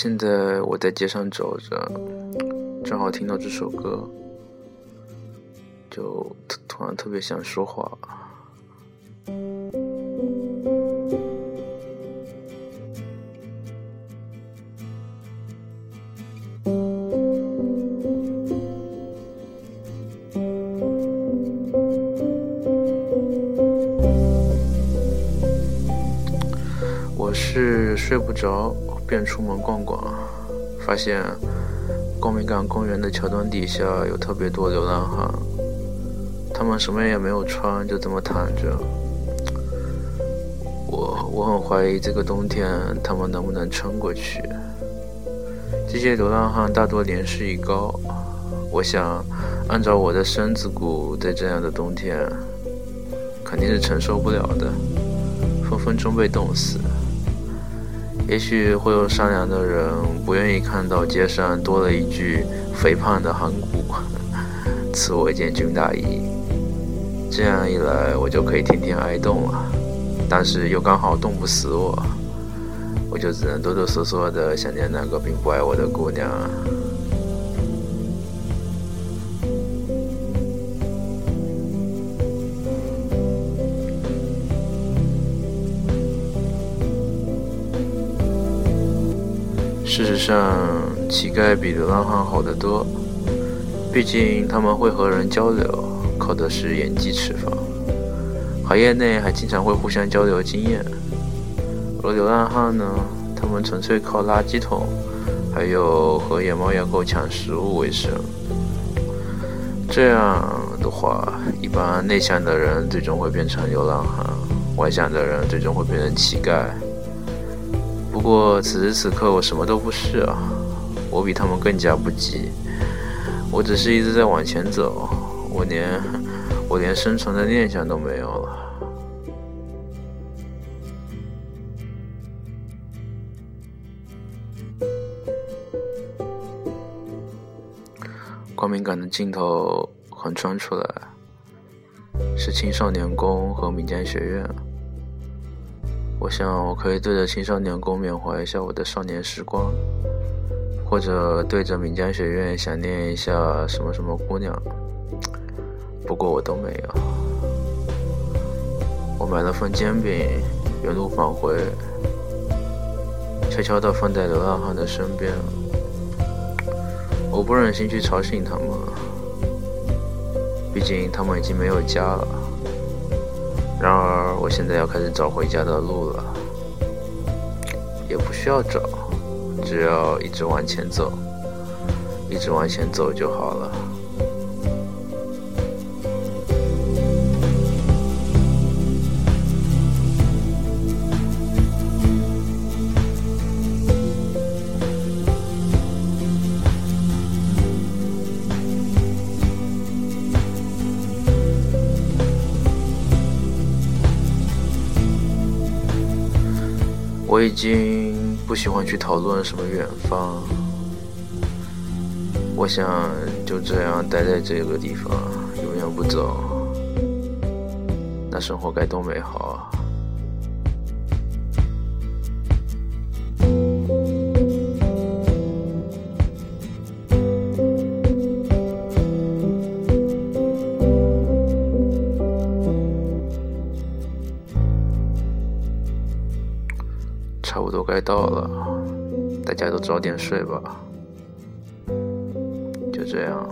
现在我在街上走着，正好听到这首歌，就突然特别想说话。我是睡不着。便出门逛逛，发现光明港公园的桥墩底下有特别多流浪汉，他们什么也没有穿，就这么躺着。我我很怀疑这个冬天他们能不能撑过去。这些流浪汉大多年事已高，我想按照我的身子骨，在这样的冬天肯定是承受不了的，分分钟被冻死。也许会有善良的人不愿意看到街上多了一具肥胖的骸骨，赐我一件军大衣，这样一来我就可以天天挨冻了。但是又刚好冻不死我，我就只能哆哆嗦嗦的想念那个并不爱我的姑娘。事实上，乞丐比流浪汉好得多。毕竟他们会和人交流，靠的是演技吃饭。行业内还经常会互相交流经验。而流浪汉呢，他们纯粹靠垃圾桶，还有和野猫野狗抢食物为生。这样的话，一般内向的人最终会变成流浪汉，外向的人最终会变成乞丐。不过此时此刻我什么都不是啊，我比他们更加不急，我只是一直在往前走，我连我连生存的念想都没有了。光明港的尽头横穿出来，是青少年宫和民间学院。我想，我可以对着青少年宫缅怀一下我的少年时光，或者对着闽江学院想念一下什么什么姑娘。不过我都没有。我买了份煎饼，原路返回，悄悄地放在流浪汉的身边。我不忍心去吵醒他们，毕竟他们已经没有家了。我现在要开始找回家的路了，也不需要找，只要一直往前走，一直往前走就好了。我已经不喜欢去讨论什么远方，我想就这样待在这个地方，永远不走，那生活该多美好啊！差不多该到了，大家都早点睡吧。就这样。